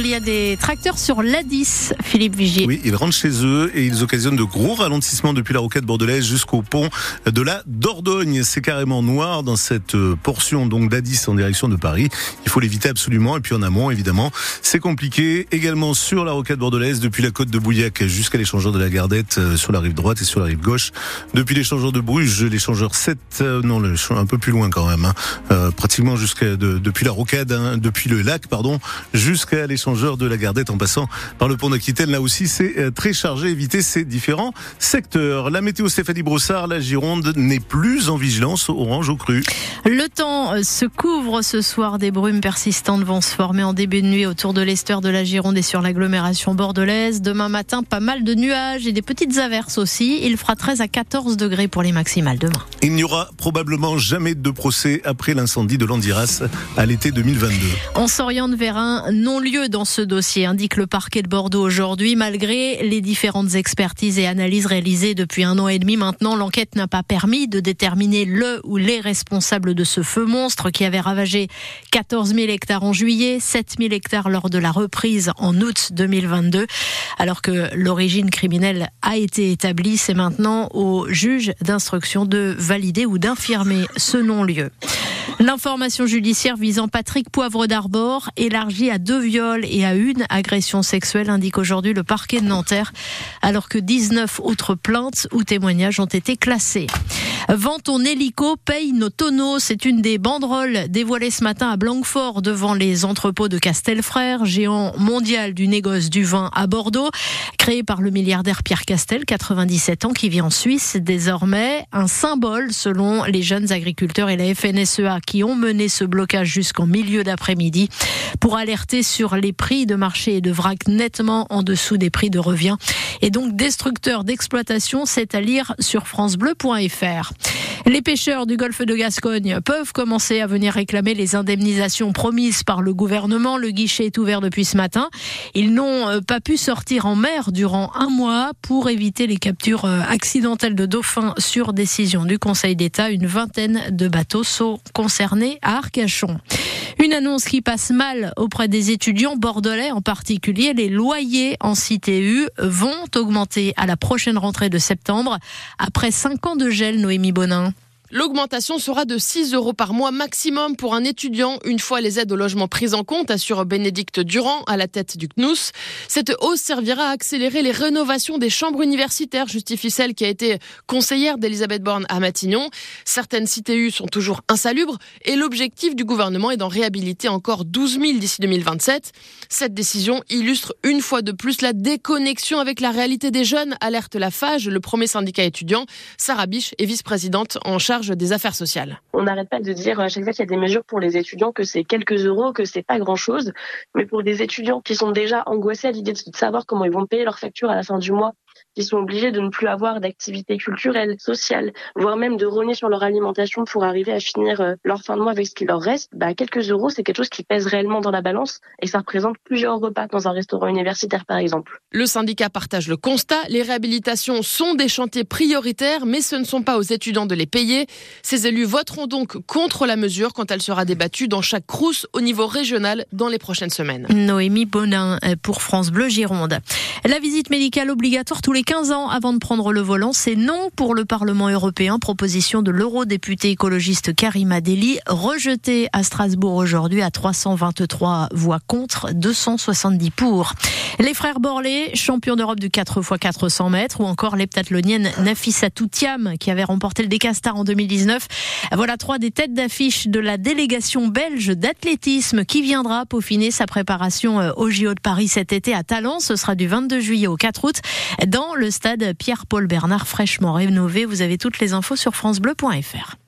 Il y a des tracteurs sur l'A10, Philippe Vigier. Oui, ils rentrent chez eux et ils occasionnent de gros ralentissements depuis la roquette bordelaise jusqu'au pont de la Dordogne. C'est carrément noir dans cette euh, portion donc d'A10 en direction de Paris. Il faut l'éviter absolument. Et puis en amont, évidemment, c'est compliqué. Également sur la roquette bordelaise, depuis la côte de Bouillac jusqu'à l'échangeur de la Gardette euh, sur la rive droite et sur la rive gauche. Depuis l'échangeur de Bruges, l'échangeur 7, euh, non, un peu plus loin quand même, hein. pratiquement jusqu'à depuis la rocade, hein, depuis le lac, pardon, jusqu'à l'échangeur de la Gardette en passant par le pont d'Aquitaine. Là aussi, c'est euh, très chargé. Éviter ces différents secteurs. La météo Stéphanie Brossard, la Gironde n'est plus en vigilance orange au cru. Le temps euh, se couvre ce soir. Des brumes persistantes vont se former en début de nuit autour de l'estuaire de la Gironde et sur l'agglomération bordelaise. Demain matin, pas mal de nuages et des petites averses aussi. Il fera 13 à 14 degrés pour les maximales demain. Il n'y aura probablement jamais de procès après l'incendie de l'Andiras à l'été 2022. On s'oriente vers un non-lieu dans ce dossier, indique le parquet de Bordeaux aujourd'hui. Malgré les différentes expertises et analyses réalisées depuis un an et demi maintenant, l'enquête n'a pas permis de déterminer le ou les responsables de ce feu monstre qui avait ravagé 14 000 hectares en juillet, 7 000 hectares lors de la reprise en août 2022. Alors que l'origine criminelle a été établie, c'est maintenant au juge d'instruction de valider ou d'infirmer ce non-lieu. L'information judiciaire visant Patrick Poivre d'Arbor, élargie à deux viols et à une agression sexuelle, indique aujourd'hui le parquet de Nanterre, alors que 19 autres plaintes ou témoignages ont été classés. Vends ton hélico, paye nos tonneaux. C'est une des banderoles dévoilées ce matin à Blanquefort devant les entrepôts de Castelfrère, géant mondial du négoce du vin à Bordeaux, créé par le milliardaire Pierre Castel, 97 ans, qui vit en Suisse désormais. Un symbole selon les jeunes agriculteurs et la FNSEA qui ont mené ce blocage jusqu'en milieu d'après-midi pour alerter sur les prix de marché et de vrac nettement en dessous des prix de revient et donc destructeur d'exploitation, c'est à lire sur francebleu.fr. Les pêcheurs du golfe de Gascogne peuvent commencer à venir réclamer les indemnisations promises par le gouvernement. Le guichet est ouvert depuis ce matin. Ils n'ont euh, pas pu sortir en mer durant un mois pour éviter les captures euh, accidentelles de dauphins sur décision du Conseil d'État. Une vingtaine de bateaux sont concernés à Arcachon. Une annonce qui passe mal auprès des étudiants bordelais en particulier. Les loyers en CTU vont augmenter à la prochaine rentrée de septembre après cinq ans de gel, Noémie Bonin. L'augmentation sera de 6 euros par mois maximum pour un étudiant, une fois les aides au logement prises en compte, assure Bénédicte Durand à la tête du CNUS. Cette hausse servira à accélérer les rénovations des chambres universitaires, justifie celle qui a été conseillère d'Elisabeth Borne à Matignon. Certaines CTU sont toujours insalubres et l'objectif du gouvernement est d'en réhabiliter encore 12 000 d'ici 2027. Cette décision illustre une fois de plus la déconnexion avec la réalité des jeunes, alerte la FAGE, le premier syndicat étudiant. Sarah Biche est vice-présidente en charge des affaires sociales. On n'arrête pas de dire à chaque fois qu'il y a des mesures pour les étudiants que c'est quelques euros, que c'est pas grand chose. Mais pour des étudiants qui sont déjà angoissés à l'idée de savoir comment ils vont payer leurs factures à la fin du mois, qui sont obligés de ne plus avoir d'activités culturelles, sociales, voire même de rogner sur leur alimentation pour arriver à finir euh, leur fin de mois avec ce qui leur reste, bah, quelques euros, c'est quelque chose qui pèse réellement dans la balance et ça représente plusieurs repas dans un restaurant universitaire, par exemple. Le syndicat partage le constat. Les réhabilitations sont des chantiers prioritaires, mais ce ne sont pas aux étudiants de les payer. Ces élus voteront donc contre la mesure quand elle sera débattue dans chaque crousse au niveau régional dans les prochaines semaines. Noémie Bonin euh, pour France Bleu Gironde. La visite médicale obligatoire tous les 15 ans avant de prendre le volant, c'est non pour le Parlement européen. Proposition de l'eurodéputé écologiste Karima Deli, rejetée à Strasbourg aujourd'hui à 323 voix contre, 270 pour. Les frères Borlé, champions d'Europe du 4x400 mètres, ou encore l'heptathlonienne Nafissa Toutiam, qui avait remporté le Décastar en 2019. Voilà trois des têtes d'affiche de la délégation belge d'athlétisme qui viendra peaufiner sa préparation euh, au JO de Paris cet été à Talent. Ce sera du 22 juillet au 4 août dans le stade Pierre-Paul Bernard fraîchement rénové. Vous avez toutes les infos sur francebleu.fr.